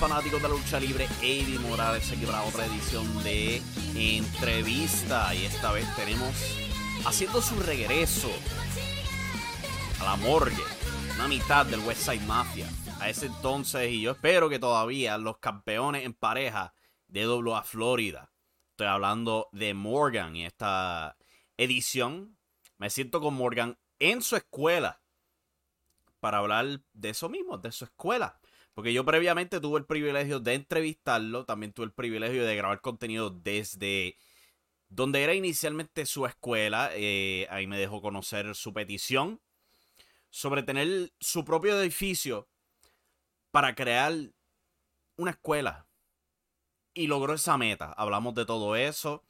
fanáticos de la lucha libre. Eddie Morales aquí para otra edición de entrevista. Y esta vez tenemos haciendo su regreso a la morgue, una mitad del West Side Mafia. A ese entonces, y yo espero que todavía los campeones en pareja de WA Florida. Estoy hablando de Morgan y esta edición me siento con Morgan en su escuela para hablar de eso mismo, de su escuela. Porque yo previamente tuve el privilegio de entrevistarlo, también tuve el privilegio de grabar contenido desde donde era inicialmente su escuela. Eh, ahí me dejó conocer su petición sobre tener su propio edificio para crear una escuela. Y logró esa meta. Hablamos de todo eso.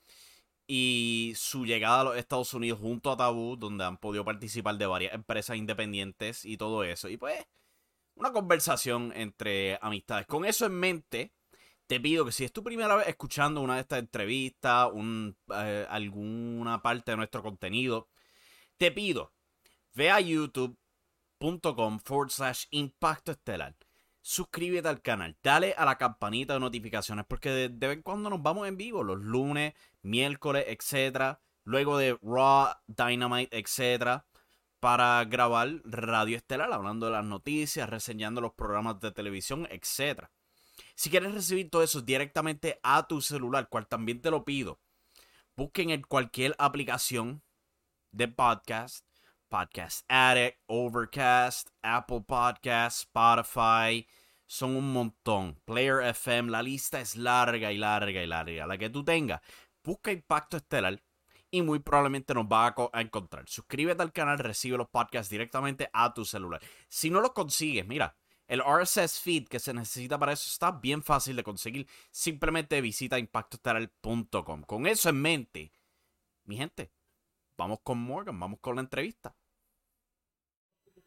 Y su llegada a los Estados Unidos junto a Tabú, donde han podido participar de varias empresas independientes y todo eso. Y pues una conversación entre amistades. Con eso en mente, te pido que si es tu primera vez escuchando una de estas entrevistas, un, eh, alguna parte de nuestro contenido, te pido, ve a youtube.com forward slash impacto estelar. Suscríbete al canal, dale a la campanita de notificaciones porque de, de vez en cuando nos vamos en vivo, los lunes, miércoles, etcétera. Luego de Raw, Dynamite, etcétera para grabar Radio Estelar, hablando de las noticias, reseñando los programas de televisión, etc. Si quieres recibir todo eso directamente a tu celular, cual también te lo pido, busquen en cualquier aplicación de podcast, Podcast Addict, Overcast, Apple Podcast, Spotify, son un montón. Player FM, la lista es larga y larga y larga. La que tú tengas, busca Impacto Estelar y muy probablemente nos va a, encontrar. Suscríbete al canal, recibe los podcasts directamente a tu celular. Si no los consigues, mira, el RSS feed que se necesita para eso está bien fácil de conseguir. Simplemente visita impactoestelar.com. Con eso en mente, mi gente, vamos con Morgan, vamos con la entrevista.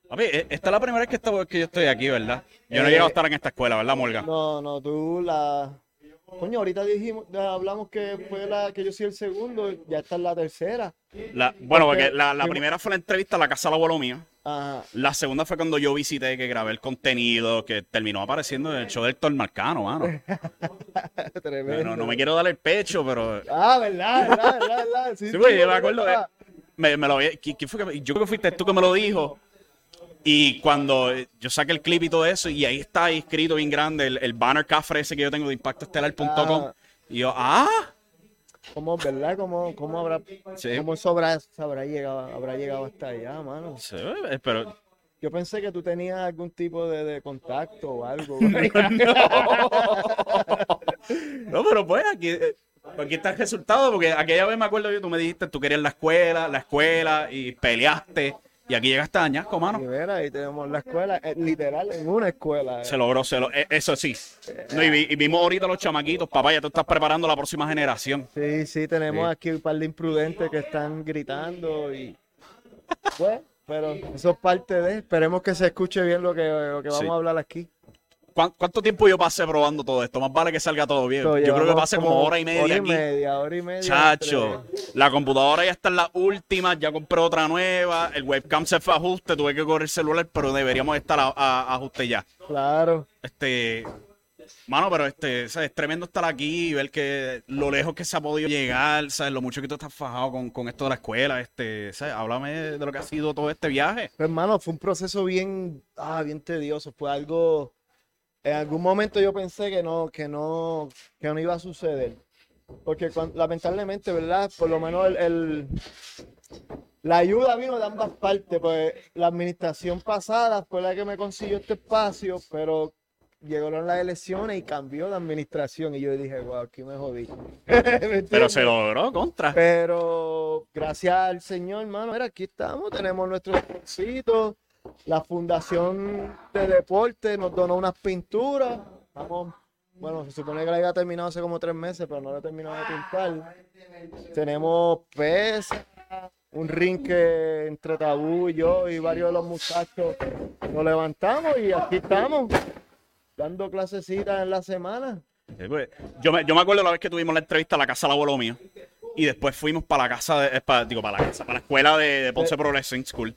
Papi, e, esta es la primera vez que, que yo estoy aquí, ¿verdad? Yo no he llegado a estar en esta escuela, ¿verdad, Morgan? No, no, tú la, Coño, ahorita dijimos, hablamos que fue la que yo soy el segundo, ya está en la tercera. La, bueno, porque, la, primera fue la entrevista a la casa del abuelo mío. La segunda fue cuando yo visité, que grabé el contenido, que terminó apareciendo en el show del Héctor Marcano, mano. Tremendo. No, me quiero dar el pecho, pero. Ah, verdad, verdad, verdad. Sí, pues, yo me acuerdo. me, me lo, ¿quién fue que, yo creo que fuiste tú que me lo dijo. Y cuando yo saqué el clip y todo eso, y ahí está escrito bien grande el, banner cafre ese que yo tengo de impactoestelar.com. Ah. Y yo, ah. ¿Cómo, verdad? ¿Cómo, cómo habrá, cómo eso habrá, llegado, habrá llegado hasta allá, mano? Sí, eh, pero... Yo pensé que tú tenías algún tipo de, contacto o algo. no, pero pues aquí, eh, aquí está el resultado, porque aquella vez me acuerdo que tú me dijiste, tú querías la escuela, la escuela, y peleaste. Y aquí llegaste a Añasco, mano. Y mira, ahí tenemos la escuela, eh, literal, en una escuela. Eh. Se logró, se lo, eh, eso sí. y, vimos ahorita los chamaquitos, papá, ya tú estás preparando la próxima generación. Sí, sí, tenemos aquí un par de imprudentes que están gritando y... Pues, pero eso es parte de... Esperemos que se escuche bien lo que, lo que vamos a hablar aquí. ¿Cuánto tiempo yo pasé probando todo esto? Más vale que salga todo bien. yo creo que pasé como, hora y media. Hora y aquí. media, hora y media. Chacho, la computadora ya está en la última, ya compré otra nueva, el webcam se fue a ajuste, tuve que correr el celular, pero deberíamos estar a, ajuste ya. Claro. Este, Mano, pero este, ¿sabes? es tremendo estar aquí y ver que lo lejos que se ha podido llegar, ¿sabes? Lo mucho que tú estás fajado con, con esto de la escuela, este, ¿sabes? Háblame de lo que ha sido todo este viaje. Pues, hermano, fue un proceso bien, ah, bien tedioso. Fue algo, en algún momento yo pensé que no, que no, que no iba a suceder. Porque lamentablemente, ¿verdad? Por lo menos el, la ayuda vino de ambas partes. Pues la administración pasada fue la que me consiguió este espacio, pero llegaron las elecciones y cambió la administración. Y yo dije, wow, aquí me jodí. Pero se logró contra. Pero gracias al Señor, hermano, mira, aquí estamos, tenemos nuestro sitio. La Fundación de Deporte nos donó unas pinturas. Vamos, bueno, se supone que la había terminado hace como tres meses, pero no la he terminado de pintar. Tenemos pesas, un ring que entre Tabú y yo y varios de los muchachos nos levantamos y aquí estamos dando clasecitas en la semana. Pues, yo, me, yo me acuerdo la vez que tuvimos la entrevista a la casa del abuelo mío. Y después fuimos para la casa, de, para, digo, para la casa, para la escuela de, Ponce Pro Wrestling School.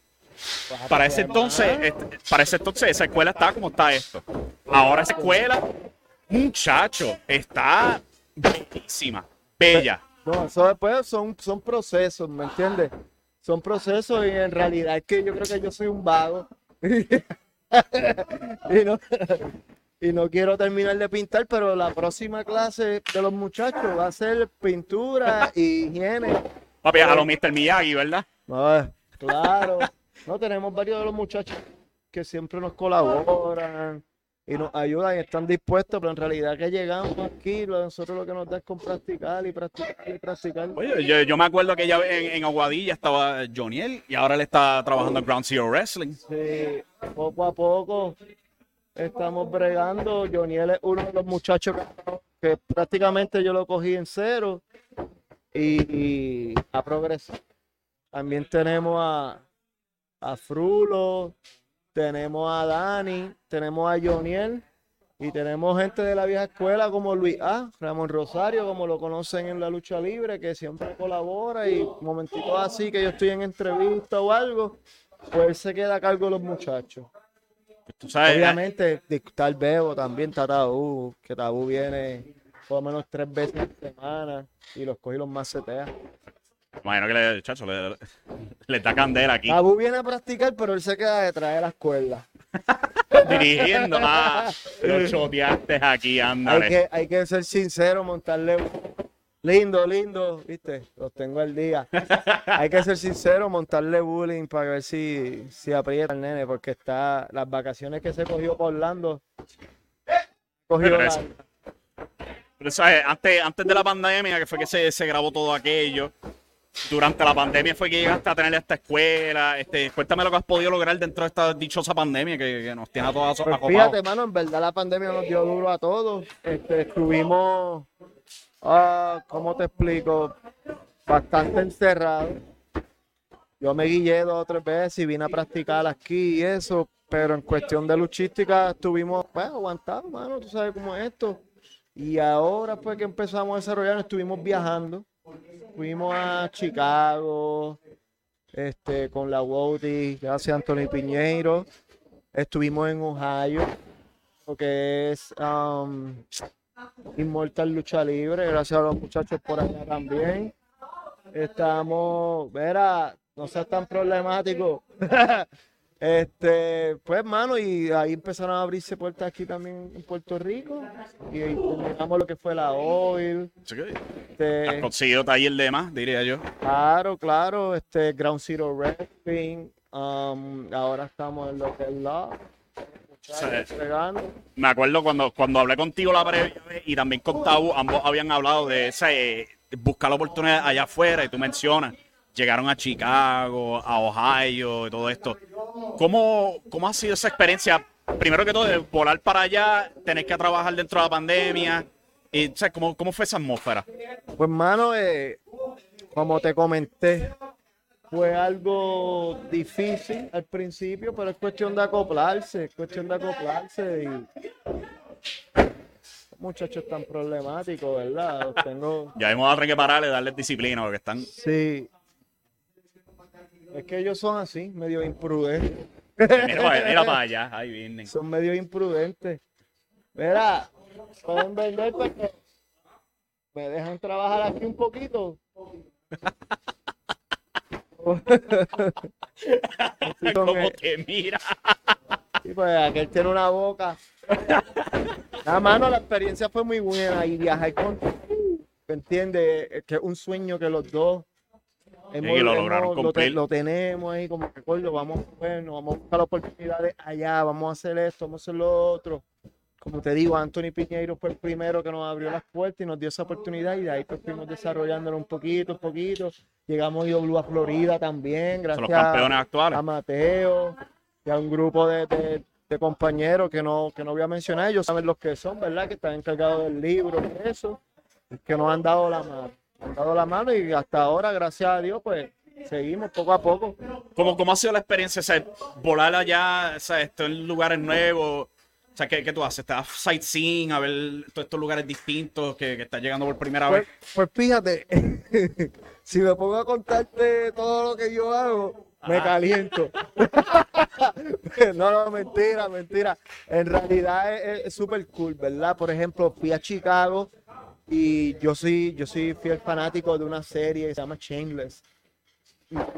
Para ese entonces, este, para ese entonces esa escuela estaba como está esto. Ahora esa escuela, muchacho, está bellísima, bella. No, eso después son, son procesos, ¿me entiendes? Son procesos y en realidad es que yo creo que yo soy un vago. y, no, y no quiero terminar de pintar, pero la próxima clase de los muchachos va a ser pintura y higiene. Papi, a lo Mr. Miyagi, ¿verdad? claro. No, tenemos varios de los muchachos que siempre nos colaboran y nos ayudan y están dispuestos, pero en realidad que llegamos aquí, nosotros lo que nos da es con practicar y practicar y practicar. Oye, yo, me acuerdo que ya en, en, Aguadilla estaba Joniel y ahora él está trabajando en Ground Zero Wrestling. Sí, poco a poco estamos bregando. Joniel es uno de los muchachos que, prácticamente yo lo cogí en cero y, a progresar. También tenemos a, a Frulo, tenemos a Dani, tenemos a Joniel y tenemos gente de la vieja escuela como Luis A, Ramón Rosario, como lo conocen en la lucha libre, que siempre colabora y momentitos así que yo estoy en entrevista o algo, pues se queda a cargo de los muchachos. Pues Obviamente, tal Bebo también está Tabú, que Tabú viene por lo menos tres veces a la semana y los coge los más seteas. Imagino que le, chacho, le, le, da candela aquí. Abu viene a practicar, pero él se queda detrás de la escuela. Dirigiendo. Ah, lo choteaste aquí, ándale. Hay que, hay que ser sincero, montarle. Lindo, lindo, viste, los tengo al día. hay que ser sincero, montarle bullying para ver si, si aprieta el nene, porque está las vacaciones que se cogió por Orlando. Cogió pero, pero ¿sabes? Antes, antes de la pandemia, que fue que se, se grabó todo aquello, durante la pandemia fue que llegaste a tener esta escuela. Este, cuéntame lo que has podido lograr dentro de esta dichosa pandemia que, nos tiene a todos pues Fíjate, mano, en verdad la pandemia nos dio duro a todos. Este, estuvimos, ah, ¿cómo te explico? Bastante encerrados. Yo me guillé dos o tres veces y vine a practicar aquí y eso, pero en cuestión de luchística estuvimos pues, aguantados, mano, tú sabes cómo es esto. Y ahora pues que empezamos a desarrollar, estuvimos viajando fuimos a Chicago este, con la WODI, gracias Anthony Piñeiro. Estuvimos en Ohio, lo que es um, Inmortal Lucha Libre, gracias a los muchachos por allá también. Estamos, verá, no seas tan problemático. Este, pues, hermano, y ahí empezaron a abrirse puertas aquí también en Puerto Rico. Y terminamos lo que fue la OIL. Este, ¿Has conseguido taller de más, diría yo? Claro, claro. Este, Ground Zero Wrestling. Um, ahora estamos en lo que es la. me acuerdo cuando, cuando hablé contigo la previa vez y también con Tabu, ambos habían hablado de ese, buscar la oportunidad allá afuera y tú mencionas llegaron a Chicago, a Ohio y todo esto. ¿Cómo, cómo ha sido esa experiencia? Primero que todo, de volar para allá, tener que trabajar dentro de la pandemia. Y, ¿cómo, ¿Cómo fue esa atmósfera? Pues, mano, eh, como te comenté, fue algo difícil al principio, pero es cuestión de acoplarse, es cuestión de acoplarse y muchachos tan problemáticos, ¿verdad? Tengo... Ya hemos a tener que pararle, darles disciplina porque están... Sí, es que ellos son así, medio imprudentes. Mira, para allá, ahí vienen. Son medio imprudentes. Mira, pueden vender, pero me dejan trabajar aquí un poquito. Así con ¿Cómo el- te mira? Sí, pues aquel tiene una boca. Nada, mano, la experiencia fue muy buena y viajar con. ¿Me entiendes? Es Que es un sueño que los dos. Que lo lograron lo, te- cumplir. lo tenemos ahí, como que coño, vamos bueno, vamos a buscar oportunidades allá, vamos a hacer esto, vamos a hacer lo otro. Como te digo, Anthony Piñeiro fue el primero que nos abrió las puertas y nos dio esa oportunidad y de ahí pues fuimos desarrollándolo un poquito, un poquito. Llegamos a a Florida también, gracias los campeones actuales. a Mateo y a un grupo de, de- de compañeros que no, que no voy a mencionar, ellos saben los que son, ¿verdad? Que están encargados del libro y eso, que nos han dado la mano. Dado la mano y hasta ahora, gracias a Dios, pues seguimos poco a poco. ¿Cómo, ¿Cómo ha sido la experiencia? O sea, volar allá, o sea, esto en lugares nuevos. O sea, ¿qué, qué tú haces? ¿Te das sightseeing a ver todos estos lugares distintos que, que estás llegando por primera Pues, vez? pues fíjate, si me pongo a contarte todo lo que yo hago, me caliento. no, no, mentira, mentira. En realidad es súper cool, ¿verdad? Por ejemplo, fui a Chicago y yo soy, yo soy fiel fanático de una serie que se llama Shameless.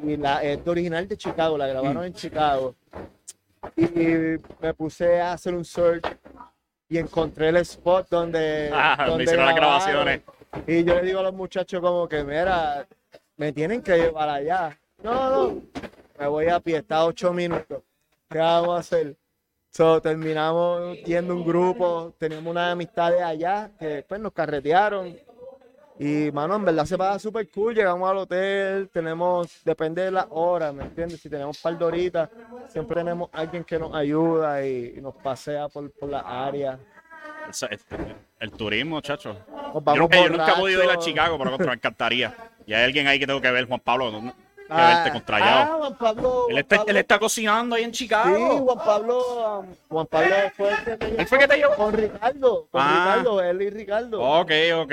Y la, es original de Chicago, la grabaron en Chicago. Y me puse a hacer un search y encontré el spot donde, Ah, donde hicieron las grabaciones. Y yo le digo a los muchachos como que, mira, me tienen que llevar allá. No, no, me voy a pie, está ocho minutos. ¿Qué vamos a hacer? So, terminamos yendo un grupo, teníamos unas amistades allá que después nos carretearon. Y, mano, en verdad se pasa súper cool. Llegamos al hotel, tenemos, depende de la hora, ¿me entiendes? Si tenemos par de horitas, siempre tenemos alguien que nos ayuda y, y nos pasea por, por la área. El, el turismo, chacho. Yo, nunca- yo nunca he podido ir a. Chicago, pero me encantaría. Y hay alguien ahí que tengo que ver, Juan Pablo. ¿no? Que Ah, verte con Trayado. ah, Juan Pablo. él, Juan está, Pablo. él está cocinando ahí en Sí, Chicago. Juan Pablo, um, Juan Pablo fue el que me ¿Él fue que te llevó? Con Ricardo, con Ah. Ricardo, él y Ricardo. Ok, ok.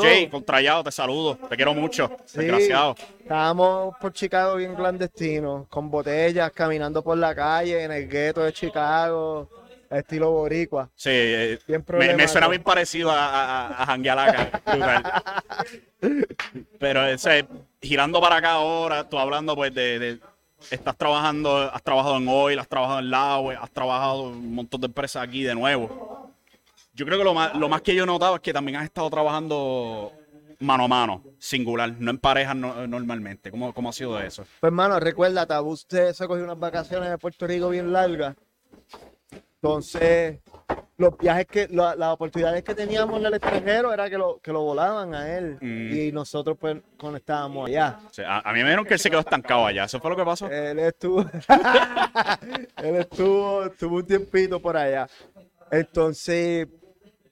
Jay, con Trayado, te saludo. Te quiero mucho. Sí. Desgraciado. Estábamos por Chicago bien clandestinos, con botellas, caminando por la calle, en el gueto de Chicago, estilo boricua. Sí, eh, Bien me, me suena bien parecido a, a, a. Pero ese, girando para acá ahora, tú hablando pues de, estás trabajando, has trabajado en Oil, has trabajado en Laue, has trabajado en un montón de empresas aquí de nuevo. Yo creo que lo más, lo más que yo he notado es que también has estado trabajando mano a mano, singular, no en parejas no- normalmente. ¿Cómo, ¿Cómo ha sido eso? Pues hermano, recuerda, se, se cogió unas vacaciones de Puerto Rico bien largas. Entonces, los viajes que, la- las oportunidades que teníamos en el extranjero era que lo, que lo volaban a él. Mm. Y nosotros pues conectábamos allá. O sea, a, a mí me dijeron que él se quedó estancado allá. ¿Eso fue lo que pasó? Él estuvo, él estuvo, estuvo un tiempito por allá. Entonces,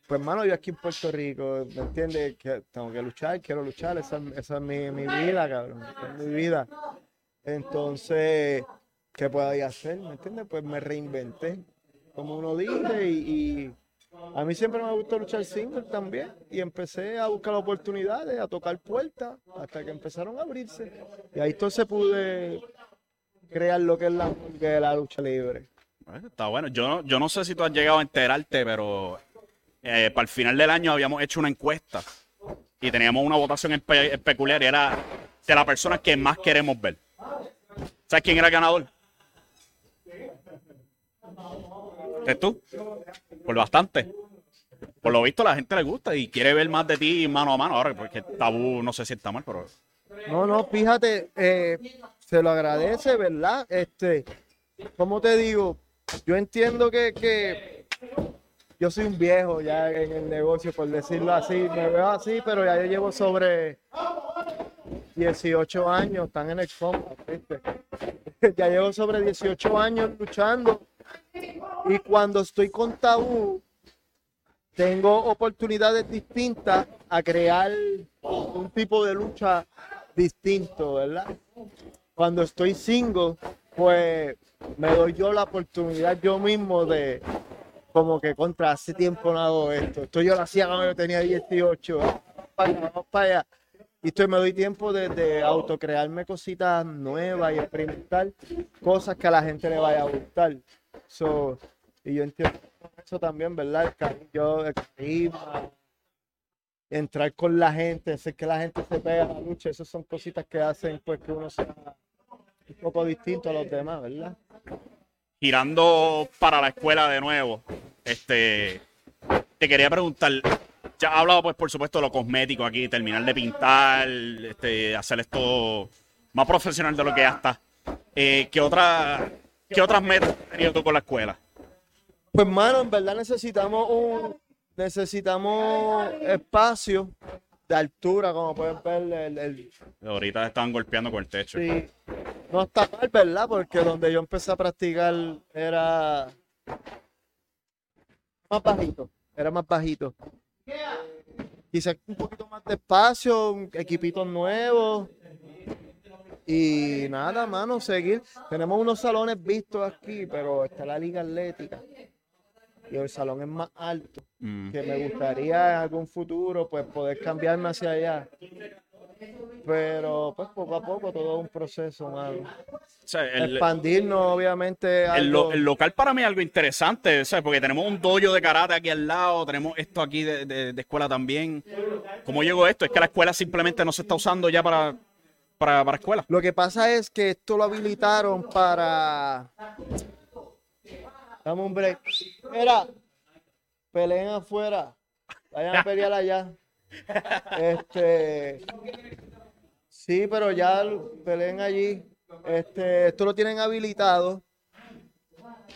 pues hermano, yo aquí en Puerto Rico, ¿me entiendes? Que tengo que luchar, quiero luchar, esa, es- esa es mi, mi vida, cabrón, esa es mi vida. Entonces, ¿qué puedo hacer? ¿Me entiendes? Pues me reinventé, como uno dice, y, a mí siempre me gustó luchar single también, y empecé a buscar oportunidades, a tocar puertas, hasta que empezaron a abrirse. Y ahí entonces pude crear lo que es la, la lucha libre. Está bueno. Yo, yo no sé si tú has llegado a enterarte, pero eh, para el final del año habíamos hecho una encuesta y teníamos una votación espe- peculiar y era de la persona que más queremos ver. ¿Sabes quién era el ganador? ¿Es tú? Por bastante. Por lo visto, la gente le gusta y quiere ver más de ti mano a mano. Ahora, porque tabú no sé si está mal, pero. No, no, fíjate, eh, se lo agradece, ¿verdad? Este, como te digo, yo entiendo que, que yo soy un viejo ya en el negocio, por decirlo así, me veo así, pero ya yo llevo sobre 18 años, están en el combat, ¿viste? Ya llevo sobre 18 años luchando y cuando estoy con tabú, tengo oportunidades distintas a crear un tipo de lucha distinto, ¿verdad? Cuando estoy single, pues me doy yo la oportunidad yo mismo de, como que contra hace tiempo no hago esto. Esto yo lo hacía cuando yo tenía 18. Vamos para allá, vamos para allá. Y esto me doy tiempo de, de autocrearme cositas nuevas y experimentar cosas que a la gente le vaya a gustar. So, Y yo entiendo eso también, ¿verdad? El cariño, el carisma, entrar con la gente, hacer que la gente se pega a la lucha, esas son cositas que hacen pues que uno sea un poco distinto a los demás, ¿verdad? Girando para la escuela de nuevo, este, te quería preguntar, ya has hablado pues por supuesto de lo cosmético aquí, terminar de pintar, este, hacer esto más profesional de lo que ya está. Eh, ¿qué, otra, ¿Qué otras metas has tenido tú con la escuela? Pues, mano, en verdad necesitamos un necesitamos espacio de altura, como pueden ver. El, el- Ahorita estaban golpeando con el techo. sí, no está mal, ¿verdad? Porque donde yo empecé a practicar era más bajito, era más bajito. Quizás un poquito más de espacio, un equipito nuevo. Y nada, mano, seguir. Tenemos unos salones vistos aquí, pero está la liga atlética. Y el salón es más alto. Mm. Que me gustaría en algún futuro pues poder cambiarme hacia allá. Pero pues poco a poco todo es un proceso, mano. O sea, el, Expandirnos, obviamente. el lo- el local para mí es algo interesante, ¿sabes? Porque tenemos un dojo de karate aquí al lado, tenemos esto aquí de, de- de escuela también. ¿Cómo llegó esto? Es que la escuela simplemente no se está usando ya para, para, para escuela. Lo que pasa es que esto lo habilitaron para. Dame un break. Mira, peleen afuera. Vayan a pelear allá. Este. Sí, pero ya peleen allí. Este, esto lo tienen habilitado.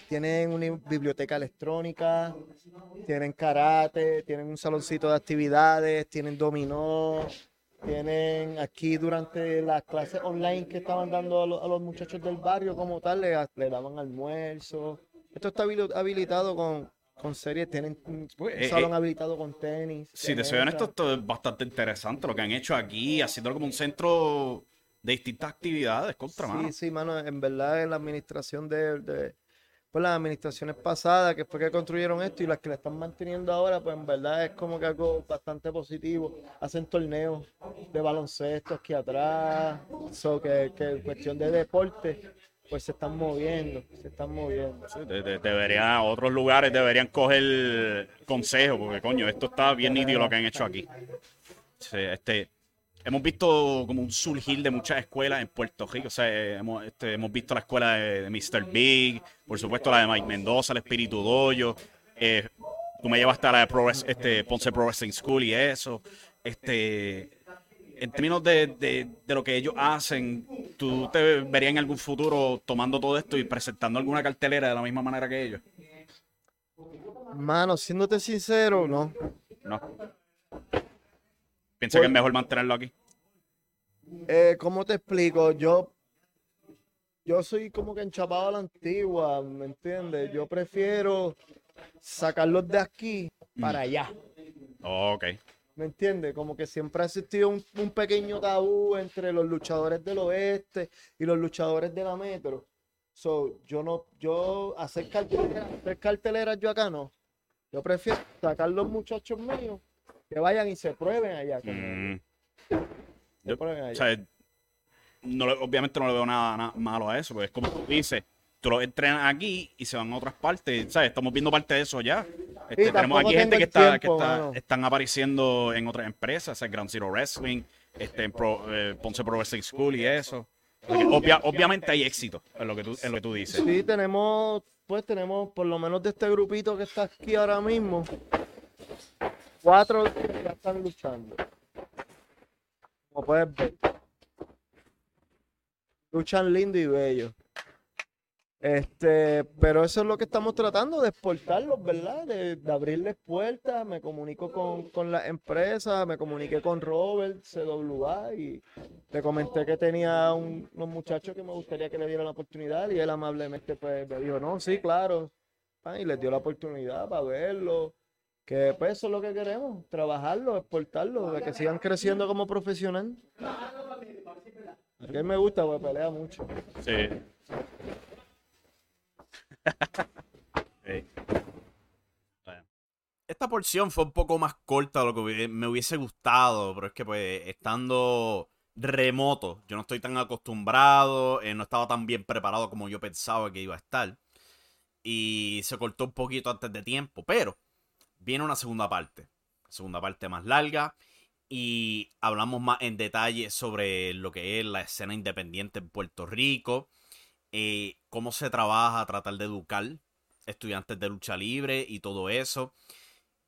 Tienen una biblioteca electrónica, tienen karate, tienen un saloncito de actividades, tienen dominó, tienen aquí durante las clases online que estaban dando a, lo- a los muchachos del barrio como tal, le, le daban almuerzo. Esto está habili- habilitado con, con series, tienen un, un eh, salón eh, habilitado con tenis. Si te soy honesto, esto es bastante interesante lo que han hecho aquí, haciéndolo como un centro de distintas actividades contra mano. Sí, sí, mano, en verdad en la administración de, de- pues las administraciones pasadas, que fue que construyeron esto y las que la están manteniendo ahora, pues en verdad es como que algo bastante positivo. Hacen torneos de baloncesto aquí atrás, so que, que en cuestión de deporte, pues se están moviendo, se están moviendo. Sí, de- de- debería, otros lugares deberían coger consejo, porque coño, esto está bien nítido lo que han hecho aquí. Sí, este, hemos visto como un surgir de muchas escuelas en Puerto Rico. O sea, hemos, este, hemos visto la escuela de, de Mr. Big, por supuesto la de Mike Mendoza, el Espíritu Doyo. Eh, tú me llevaste a la de Pro Wres- este, Ponce Pro Wrestling School y eso. Este, en términos de, de- de lo que ellos hacen, ¿tú te verías en algún futuro tomando todo esto y presentando alguna cartelera de la misma manera que ellos? Mano, siéndote sincero, no. No. Piensa que es mejor mantenerlo aquí. Eh, ¿cómo te explico? Yo, yo soy como que enchapado a la antigua, ¿me entiendes? Yo prefiero sacarlos de aquí para allá, Oh, ok. ¿me entiendes? Como que siempre ha existido un, un pequeño tabú entre los luchadores del oeste y los luchadores de la metro. So, yo no, yo hacer carteleras, hacer carteleras yo acá no. Yo prefiero sacar los muchachos míos que vayan y se prueben allá. Mm, se prueben allá. o sea, no obviamente no le veo nada, nada malo a eso, porque es como tú dices, tú los entrenas aquí y se van a otras partes. ¿sabes? Estamos viendo parte de eso ya. Este, tenemos aquí gente que, está, tiempo, que está- están apareciendo en otras empresas, el Ground Zero Wrestling, este, en Pro- eh, Ponce Pro Wrestling School y eso. Obvia- obviamente hay éxito en lo que tú, en lo que tú dices. Sí, tenemos, pues tenemos por lo menos de este grupito que está aquí ahora mismo, cuatro que ya están luchando. Como puedes ver. Luchan lindo y bello. Este, pero eso es lo que estamos tratando de exportarlos, ¿verdad? De, abrirles puertas. Me comunico con, con las empresas, me comuniqué con Robert, CWA, y le comenté que tenía un- unos muchachos que me gustaría que le dieran la oportunidad, y él amablemente pues me dijo, no, sí, claro. Ah, y les dio la oportunidad para verlo. Que pues eso es lo que queremos, trabajarlo, exportarlo, de que sigan creciendo como profesional. Que él me gusta, pues pelea mucho. Sí. Sí. Esta porción fue un poco más corta de lo que me hubiese gustado, pero es que pues estando remoto, yo no estoy tan acostumbrado, eh, no estaba tan bien preparado como yo pensaba que iba a estar. y se cortó un poquito antes de tiempo, pero viene una segunda parte, segunda parte más larga y hablamos más en detalle sobre lo que es la escena independiente en Puerto Rico, eh, cómo se trabaja, tratar de educar estudiantes de lucha libre y todo eso.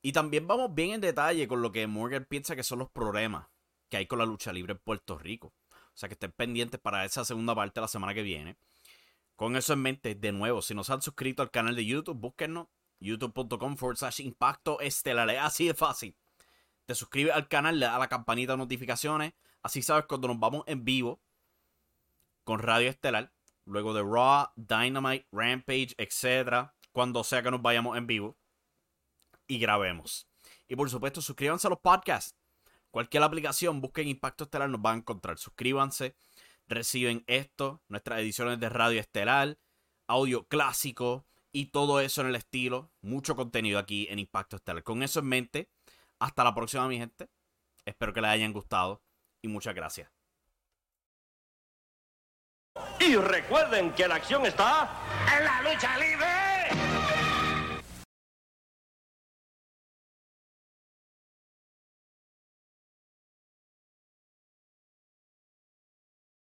Y también vamos bien en detalle con lo que Morgan piensa que son los problemas que hay con la lucha libre en Puerto Rico. O sea que estén pendientes para esa segunda parte la semana que viene. Con eso en mente, de nuevo, si no se han suscrito al canal de YouTube, búsquennos youtube.com forward slash impacto estelar. Es así de fácil. Te suscribes al canal, le das a la campanita de notificaciones. Así sabes cuando nos vamos en vivo con Radio Estelar. Luego de Raw, Dynamite, Rampage, etc. Cuando sea que nos vayamos en vivo. Y grabemos. Y por supuesto, suscríbanse a los podcasts. Cualquier aplicación, busquen Impacto Estelar, nos van a encontrar. Suscríbanse reciben esto, nuestras ediciones de radio estelar, audio clásico y todo eso en el estilo. Mucho contenido aquí en Impacto Estelar. Con eso en mente, hasta la próxima, mi gente. Espero que les hayan gustado y muchas gracias. Y recuerden que la acción está en la lucha libre.